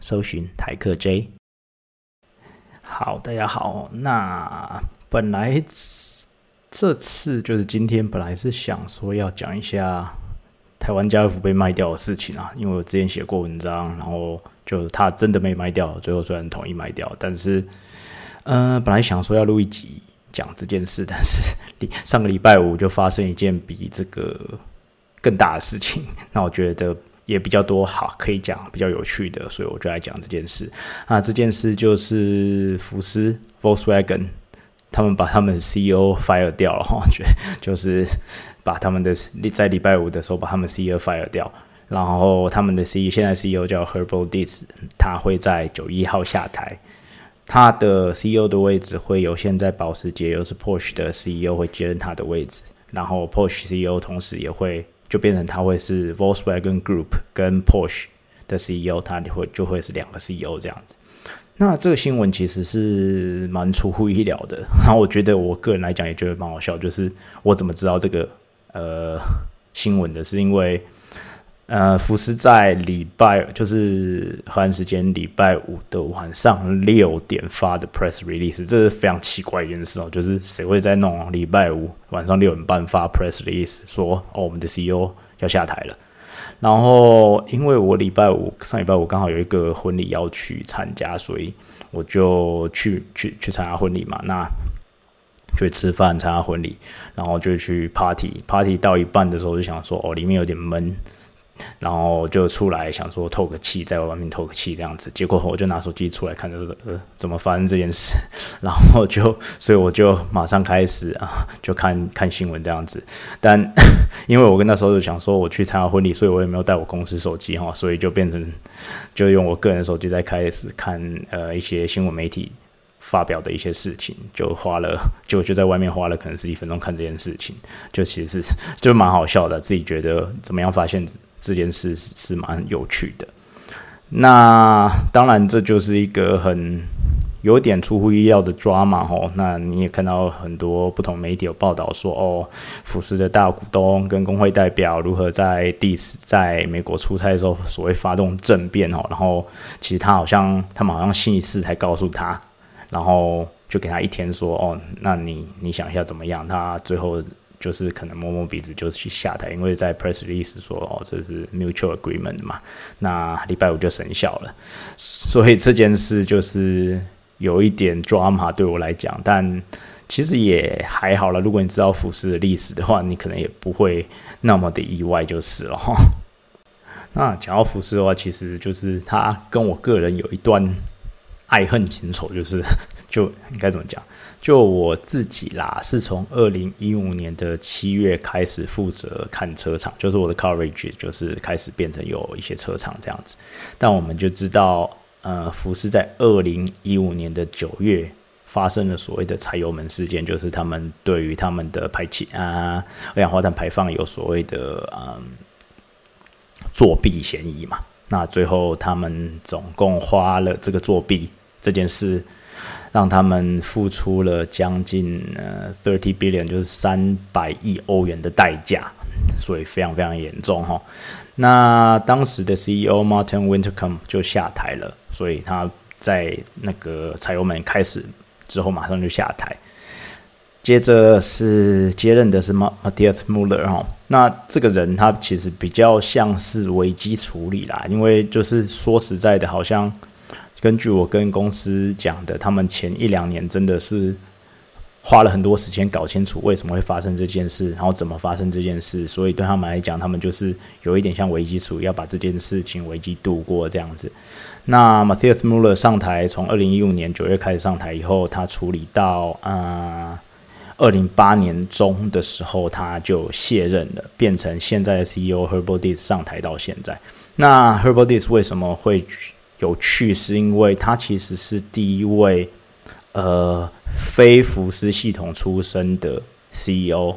搜寻台客 J。好，大家好。那本来这次就是今天，本来是想说要讲一下台湾家乐福被卖掉的事情啊，因为我之前写过文章，然后就他真的没卖掉了，最后虽然同意卖掉，但是，呃，本来想说要录一集讲这件事，但是上个礼拜五就发生一件比这个更大的事情，那我觉得。也比较多好可以讲，比较有趣的，所以我就来讲这件事。啊，这件事就是福斯 Volkswagen 他们把他们 CEO fire 掉了哈，就就是把他们的在礼拜五的时候把他们 CEO fire 掉，然后他们的 CEO 现在 CEO 叫 Herbal Dis，他会在九一号下台，他的 CEO 的位置会由现在保时捷又是 Porsche 的 CEO 会接任他的位置，然后 Porsche CEO 同时也会。就变成他会是 Volkswagen Group 跟 Porsche 的 CEO，他会就会是两个 CEO 这样子。那这个新闻其实是蛮出乎意料的，然后我觉得我个人来讲也觉得蛮好笑，就是我怎么知道这个呃新闻的，是因为。呃，福斯在礼拜就是荷兰时间礼拜五的晚上六点发的 press release，这是非常奇怪一件事哦。就是谁会在弄礼拜五晚上六点半发 press release 说哦，我们的 CEO 要下台了。然后因为我礼拜五上礼拜五刚好有一个婚礼要去参加，所以我就去去去参加婚礼嘛。那去吃饭参加婚礼，然后就去 party party 到一半的时候就想说哦，里面有点闷。然后就出来想说透个气，在外面透个气这样子，结果我就拿手机出来看，就是呃怎么发生这件事，然后就所以我就马上开始啊，就看看新闻这样子。但 因为我跟那时候就想说我去参加婚礼，所以我也没有带我公司手机哈，所以就变成就用我个人手机在开始看呃一些新闻媒体发表的一些事情，就花了就就在外面花了可能十几分钟看这件事情，就其实是就蛮好笑的，自己觉得怎么样发现。这件事是蛮有趣的，那当然这就是一个很有点出乎意料的抓嘛吼。那你也看到很多不同媒体有报道说，哦，福斯的大股东跟工会代表如何在第四在美国出差的时候，所谓发动政变哦。然后其实他好像他们好像星期四才告诉他，然后就给他一天说，哦，那你你想一下怎么样？他最后。就是可能摸摸鼻子就去下台，因为在 press release 说哦这是 mutual agreement 嘛，那礼拜五就生效了，所以这件事就是有一点 drama 对我来讲，但其实也还好了。如果你知道福斯的历史的话，你可能也不会那么的意外就是了哈。那讲到福斯的话，其实就是他跟我个人有一段爱恨情仇，就是就应该怎么讲？就我自己啦，是从二零一五年的七月开始负责看车厂，就是我的 coverage 就是开始变成有一些车厂这样子。但我们就知道，呃，福斯在二零一五年的九月发生了所谓的柴油门事件，就是他们对于他们的排气啊二氧化碳排放有所谓的嗯作弊嫌疑嘛。那最后他们总共花了这个作弊这件事。让他们付出了将近呃 thirty billion，就是三百亿欧元的代价，所以非常非常严重哈。那当时的 CEO Martin Wintercome 就下台了，所以他在那个柴油门开始之后马上就下台。接着是接任的是 Matthias Muller 哈。那这个人他其实比较像是危机处理啦，因为就是说实在的，好像。根据我跟公司讲的，他们前一两年真的是花了很多时间搞清楚为什么会发生这件事，然后怎么发生这件事，所以对他们来讲，他们就是有一点像危机处理，要把这件事情危机度过这样子。那 Matthias Muller 上台，从二零一五年九月开始上台以后，他处理到啊二零八年中的时候，他就卸任了，变成现在的 CEO Herbal Dis 上台到现在。那 Herbal Dis 为什么会？有趣，是因为他其实是第一位呃非福斯系统出身的 CEO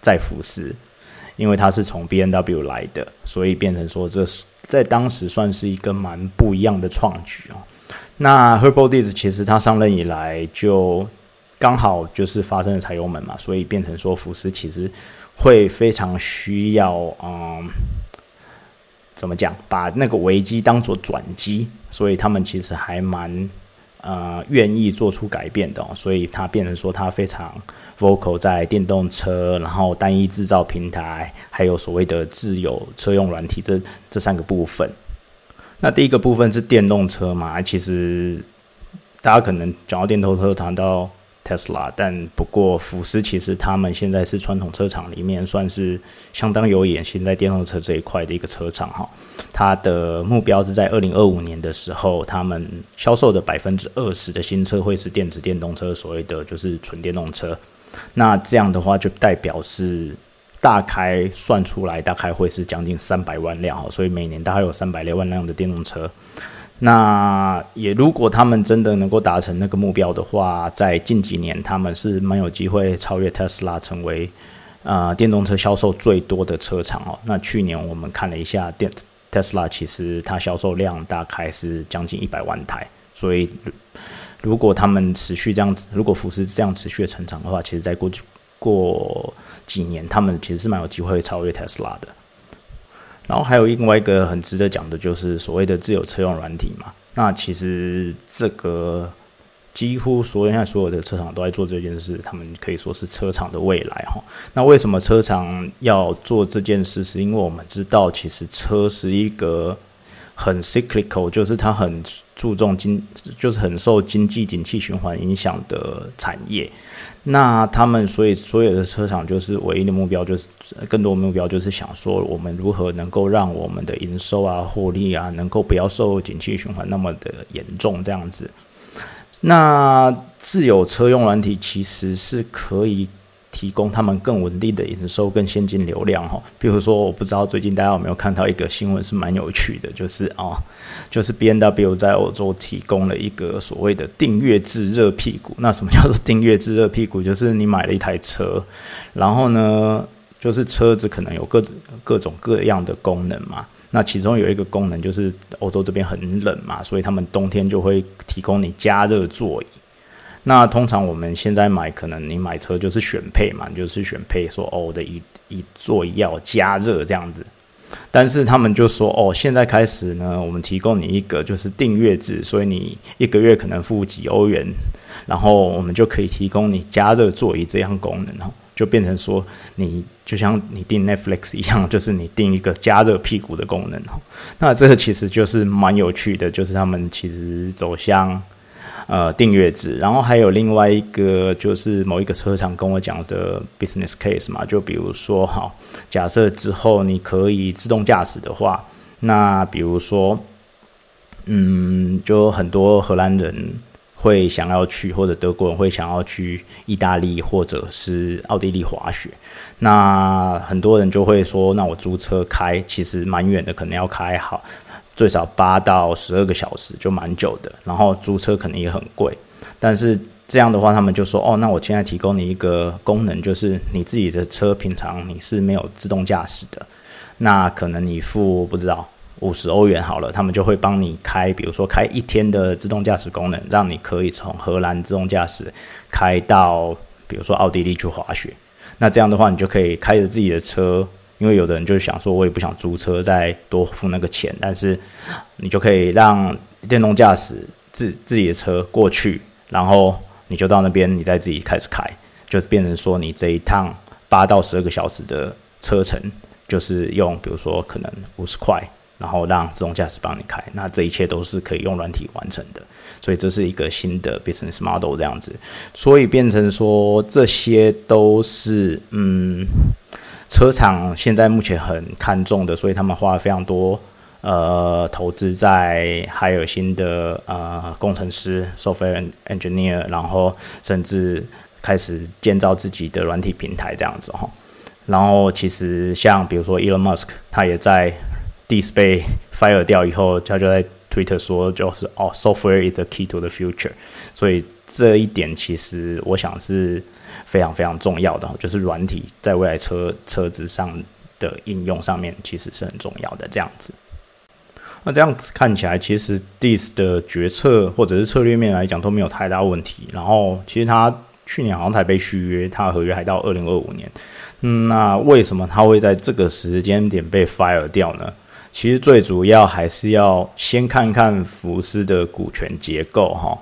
在福斯，因为他是从 B N W 来的，所以变成说这在当时算是一个蛮不一样的创举哦。那 Herbal Diz 其实他上任以来就刚好就是发生了柴油门嘛，所以变成说福斯其实会非常需要嗯。怎么讲？把那个危机当做转机，所以他们其实还蛮呃愿意做出改变的。所以他变成说他非常 vocal 在电动车，然后单一制造平台，还有所谓的自有车用软体这这三个部分。那第一个部分是电动车嘛？其实大家可能讲到电动车，谈到。Tesla，但不过福斯其实他们现在是传统车厂里面算是相当有野心在电动车这一块的一个车厂哈。它的目标是在二零二五年的时候，他们销售的百分之二十的新车会是电子电动车，所谓的就是纯电动车。那这样的话就代表是大概算出来大概会是将近三百万辆哈，所以每年大概有三百六万辆的电动车。那也，如果他们真的能够达成那个目标的话，在近几年他们是蛮有机会超越特斯拉，成为呃电动车销售最多的车厂哦。那去年我们看了一下电特斯拉，其实它销售量大概是将近一百万台。所以如果他们持续这样子，如果福斯这样持续的成长的话，其实在过去过几年，他们其实是蛮有机会超越特斯拉的。然后还有另外一个很值得讲的，就是所谓的自有车用软体嘛。那其实这个几乎所有现在所有的车厂都在做这件事，他们可以说是车厂的未来哈。那为什么车厂要做这件事？是因为我们知道，其实车是一个很 cyclical，就是它很注重经，就是很受经济景气循环影响的产业。那他们所以所有的车厂就是唯一的目标，就是更多目标就是想说，我们如何能够让我们的营收啊、获利啊，能够不要受景气循环那么的严重这样子。那自有车用软体其实是可以。提供他们更稳定的营收、更现金流量哈。比如说，我不知道最近大家有没有看到一个新闻，是蛮有趣的，就是啊，就是 B N W 在欧洲提供了一个所谓的订阅制热屁股。那什么叫做订阅制热屁股？就是你买了一台车，然后呢，就是车子可能有各各种各样的功能嘛。那其中有一个功能就是欧洲这边很冷嘛，所以他们冬天就会提供你加热座椅。那通常我们现在买，可能你买车就是选配嘛，就是选配说哦，的一一座要加热这样子。但是他们就说哦，现在开始呢，我们提供你一个就是订阅制，所以你一个月可能付几欧元，然后我们就可以提供你加热座椅这样功能哦，就变成说你就像你订 Netflix 一样，就是你订一个加热屁股的功能哦。那这个其实就是蛮有趣的，就是他们其实走向。呃，订阅制，然后还有另外一个就是某一个车厂跟我讲的 business case 嘛，就比如说，哈，假设之后你可以自动驾驶的话，那比如说，嗯，就很多荷兰人会想要去，或者德国人会想要去意大利或者是奥地利滑雪，那很多人就会说，那我租车开，其实蛮远的，可能要开好。最少八到十二个小时就蛮久的，然后租车可能也很贵，但是这样的话，他们就说哦，那我现在提供你一个功能，就是你自己的车平常你是没有自动驾驶的，那可能你付不知道五十欧元好了，他们就会帮你开，比如说开一天的自动驾驶功能，让你可以从荷兰自动驾驶开到比如说奥地利去滑雪，那这样的话，你就可以开着自己的车。因为有的人就想说，我也不想租车再多付那个钱，但是 你就可以让电动驾驶自自己的车过去，然后你就到那边，你再自己开始开，就变成说你这一趟八到十二个小时的车程，就是用比如说可能五十块，然后让自动驾驶帮你开，那这一切都是可以用软体完成的，所以这是一个新的 business model 这样子，所以变成说这些都是嗯。车厂现在目前很看重的，所以他们花了非常多呃投资在海尔新的呃工程师 software engineer，然后甚至开始建造自己的软体平台这样子哈。然后其实像比如说 Elon Musk，他也在 Dis 被 fire 掉以后，他就在 Twitter 说就是哦，software is the key to the future，所以这一点其实我想是非常非常重要的，就是软体在未来车车子上的应用上面其实是很重要的这样子。那这样看起来，其实 Dis 的决策或者是策略面来讲都没有太大问题。然后其实他去年好像才被续约，他合约还到二零二五年。那为什么他会在这个时间点被 fire 掉呢？其实最主要还是要先看看福斯的股权结构哈。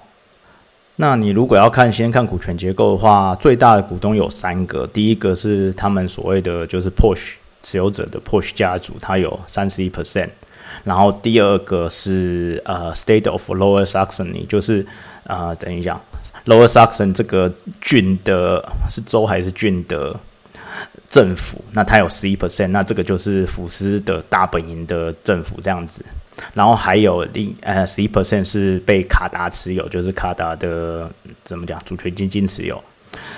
那你如果要看先看股权结构的话，最大的股东有三个，第一个是他们所谓的就是 Porsche 持有者的 Porsche 家族，它有三十一 percent。然后第二个是呃，State of Lower Saxony，就是呃，等一下，Lower Saxon 这个郡的是州还是郡的政府？那它有十一 percent，那这个就是福斯的大本营的政府这样子。然后还有另呃十一 percent 是被卡达持有，就是卡达的怎么讲主权基金持有。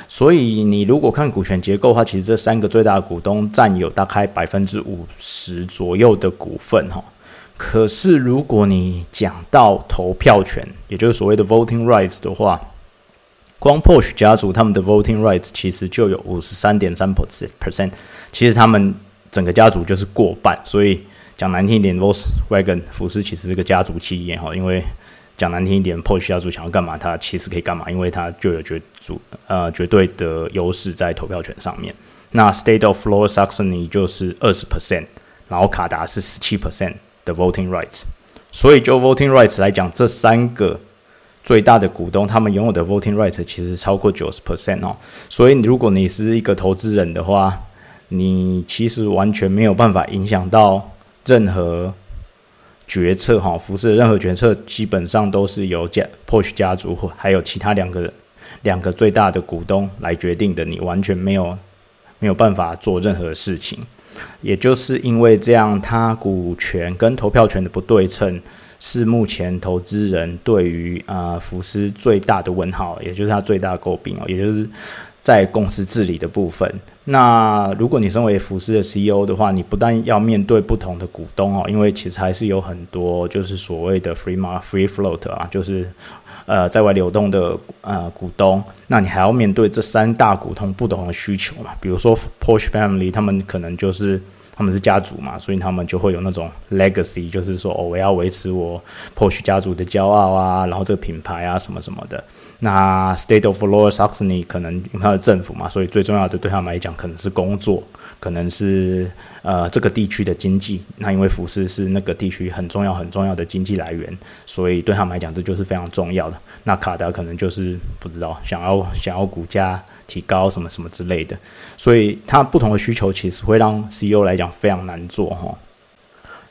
所以你如果看股权结构的话，其实这三个最大的股东占有大概百分之五十左右的股份哈。可是，如果你讲到投票权，也就是所谓的 voting rights 的话，光 Porsche 家族他们的 voting rights 其实就有五十三点三 percent，其实他们整个家族就是过半。所以讲难听一点，Volkswagen 福斯其实是个家族企业哈。因为讲难听一点，Porsche 家族想要干嘛，他其实可以干嘛，因为他就有绝主呃绝对的优势在投票权上面。那 State of Lower Saxony 就是二十 percent，然后卡达是十七 percent。的 voting rights，所以就 voting rights 来讲，这三个最大的股东，他们拥有的 voting rights 其实超过九十 percent 哦。所以如果你是一个投资人的话，你其实完全没有办法影响到任何决策哈。服饰的任何决策基本上都是由家 Porsche 家族或还有其他两个两个最大的股东来决定的，你完全没有没有办法做任何事情。也就是因为这样，它股权跟投票权的不对称，是目前投资人对于啊福斯最大的问号，也就是它最大的诟病哦，也就是在公司治理的部分。那如果你身为福斯的 CEO 的话，你不但要面对不同的股东哦，因为其实还是有很多就是所谓的 free market free float 啊，就是呃在外流动的呃股东，那你还要面对这三大股东不同的需求嘛？比如说 Porsche family，他们可能就是他们是家族嘛，所以他们就会有那种 legacy，就是说哦，我要维持我 Porsche 家族的骄傲啊，然后这个品牌啊什么什么的。那 State of Lower Saxony 可能因为它的政府嘛，所以最重要的对他们来讲可能是工作，可能是呃这个地区的经济。那因为服饰是那个地区很重要很重要的经济来源，所以对他们来讲这就是非常重要的。那卡达可能就是不知道想要想要股价提高什么什么之类的，所以它不同的需求其实会让 CEO 来讲非常难做哈。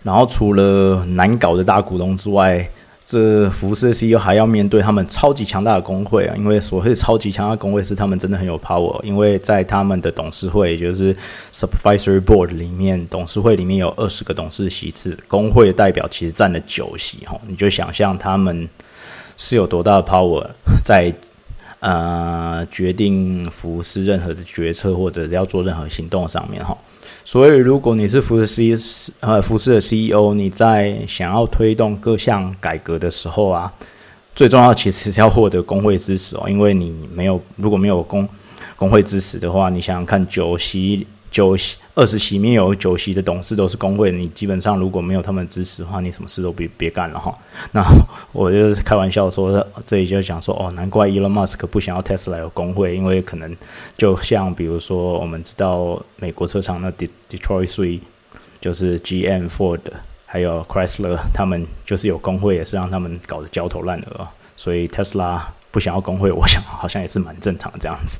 然后除了难搞的大股东之外，这服饰 CEO 还要面对他们超级强大的工会啊，因为所谓超级强大工会是他们真的很有 power，因为在他们的董事会，也就是 supervisory board 里面，董事会里面有二十个董事席次，工会的代表其实占了九席哈，你就想象他们是有多大的 power 在呃决定服侍任何的决策或者要做任何行动上面哈。所以，如果你是福斯 C 呃福斯的 CEO，你在想要推动各项改革的时候啊，最重要其实是要获得工会支持哦，因为你没有如果没有工工会支持的话，你想想看九席。九席二十席里面有九席的董事都是工会，你基本上如果没有他们支持的话，你什么事都别别干了哈。那我就开玩笑说，这里就讲说哦，难怪 Elon Musk 不想要 Tesla 有工会，因为可能就像比如说我们知道美国车厂那 Detroit Three 就是 GM、Ford 还有 Chrysler，他们就是有工会，也是让他们搞得焦头烂额，所以 Tesla 不想要工会，我想好像也是蛮正常这样子。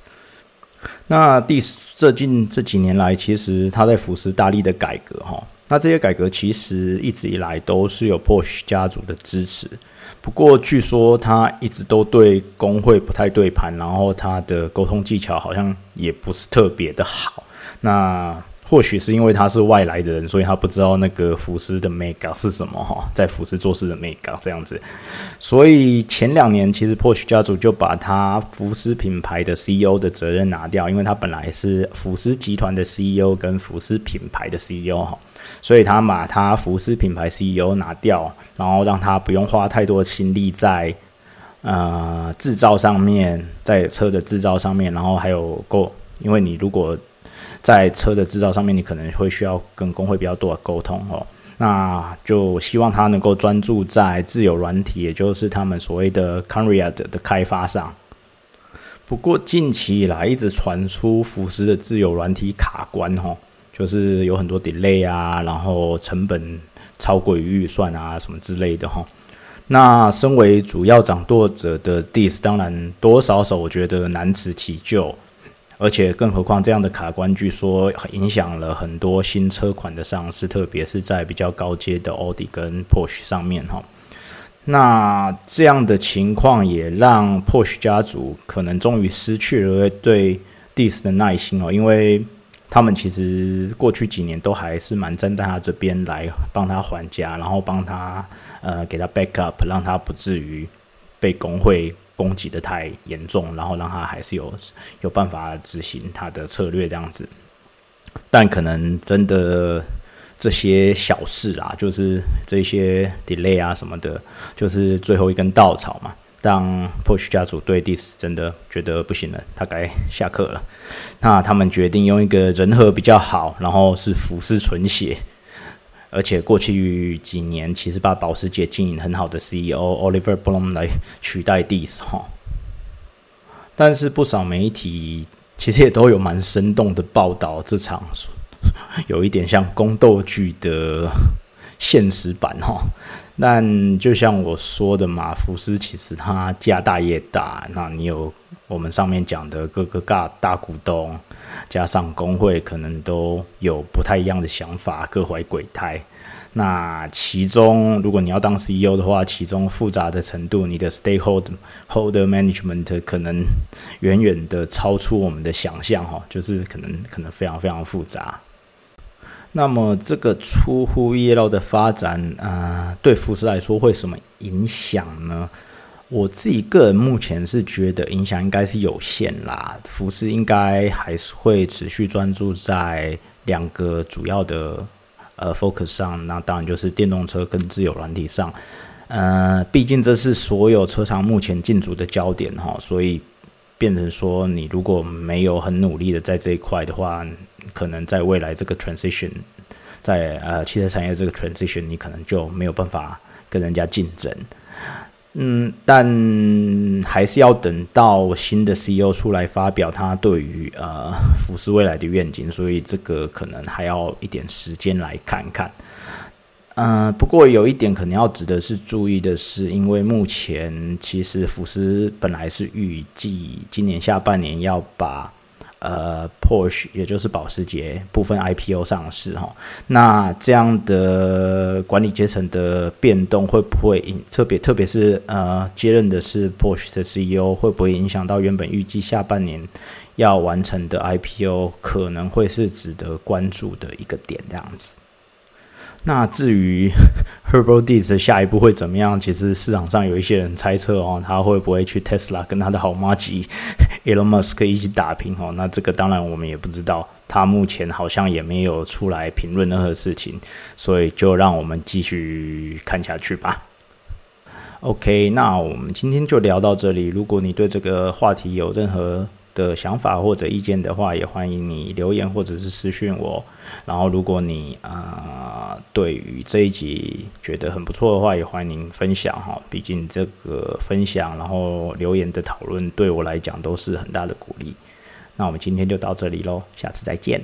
那第最近这几年来，其实他在服侍大力的改革哈。那这些改革其实一直以来都是有 push 家族的支持。不过据说他一直都对工会不太对盘，然后他的沟通技巧好像也不是特别的好。那。或许是因为他是外来的人，所以他不知道那个福斯的 mega 是什么哈，在福斯做事的 mega 这样子。所以前两年其实 Porsche 家族就把他福斯品牌的 CEO 的责任拿掉，因为他本来是福斯集团的 CEO 跟福斯品牌的 CEO 哈，所以他把他福斯品牌 CEO 拿掉，然后让他不用花太多心力在呃制造上面，在车的制造上面，然后还有够，因为你如果在车的制造上面，你可能会需要跟工会比较多的沟通哦。那就希望他能够专注在自有软体，也就是他们所谓的 c o n r i a 的开发上。不过近期以来一直传出福斯的自有软体卡关哦，就是有很多 delay 啊，然后成本超过于预算啊什么之类的哈。那身为主要掌舵者的 Diss，当然多少少我觉得难辞其咎。而且，更何况这样的卡关，据说影响了很多新车款的上市，特别是在比较高阶的奥迪跟 Porsche 上面哈。那这样的情况也让 Porsche 家族可能终于失去了对 Dis 的耐心哦，因为他们其实过去几年都还是蛮站在他这边来帮他还价，然后帮他呃给他 backup，让他不至于被工会。攻击的太严重，然后让他还是有有办法执行他的策略这样子，但可能真的这些小事啊，就是这些 delay 啊什么的，就是最后一根稻草嘛。当 Push 家族对 Dis 真的觉得不行了，他该下课了，那他们决定用一个人和比较好，然后是福斯纯血。而且过去几年，其实把保时捷经营很好的 CEO Oliver Blum 来取代 Dis 哈，但是不少媒体其实也都有蛮生动的报道这场有一点像宫斗剧的现实版哈。但就像我说的嘛，福斯其实他家大业大，那你有我们上面讲的各个大大股东。加上工会可能都有不太一样的想法，各怀鬼胎。那其中，如果你要当 CEO 的话，其中复杂的程度，你的 stakeholder holder management 可能远远的超出我们的想象，哈，就是可能可能非常非常复杂。那么，这个出乎意料的发展，啊，对福斯来说会什么影响呢？我自己个人目前是觉得影响应该是有限啦，福斯应该还是会持续专注在两个主要的呃 focus 上，那当然就是电动车跟自有软体上，呃，毕竟这是所有车厂目前进驻的焦点哈，所以变成说你如果没有很努力的在这一块的话，可能在未来这个 transition，在呃汽车产业这个 transition，你可能就没有办法跟人家竞争。嗯，但还是要等到新的 CEO 出来发表他对于呃福斯未来的愿景，所以这个可能还要一点时间来看看。嗯，不过有一点可能要值得是注意的是，因为目前其实福斯本来是预计今年下半年要把。呃，Porsche 也就是保时捷部分 IPO 上市哈，那这样的管理阶层的变动会不会影特别特别是呃接任的是 Porsche 的 CEO 会不会影响到原本预计下半年要完成的 IPO，可能会是值得关注的一个点这样子。那至于 Herbal Deeds 的下一步会怎么样？其实市场上有一些人猜测哦，他会不会去 Tesla 跟他的好妈吉 Elon Musk 一起打拼哦？那这个当然我们也不知道，他目前好像也没有出来评论任何事情，所以就让我们继续看下去吧。OK，那我们今天就聊到这里。如果你对这个话题有任何，的想法或者意见的话，也欢迎你留言或者是私讯我。然后，如果你啊对于这一集觉得很不错的话，也欢迎分享哈。毕竟这个分享，然后留言的讨论，对我来讲都是很大的鼓励。那我们今天就到这里喽，下次再见。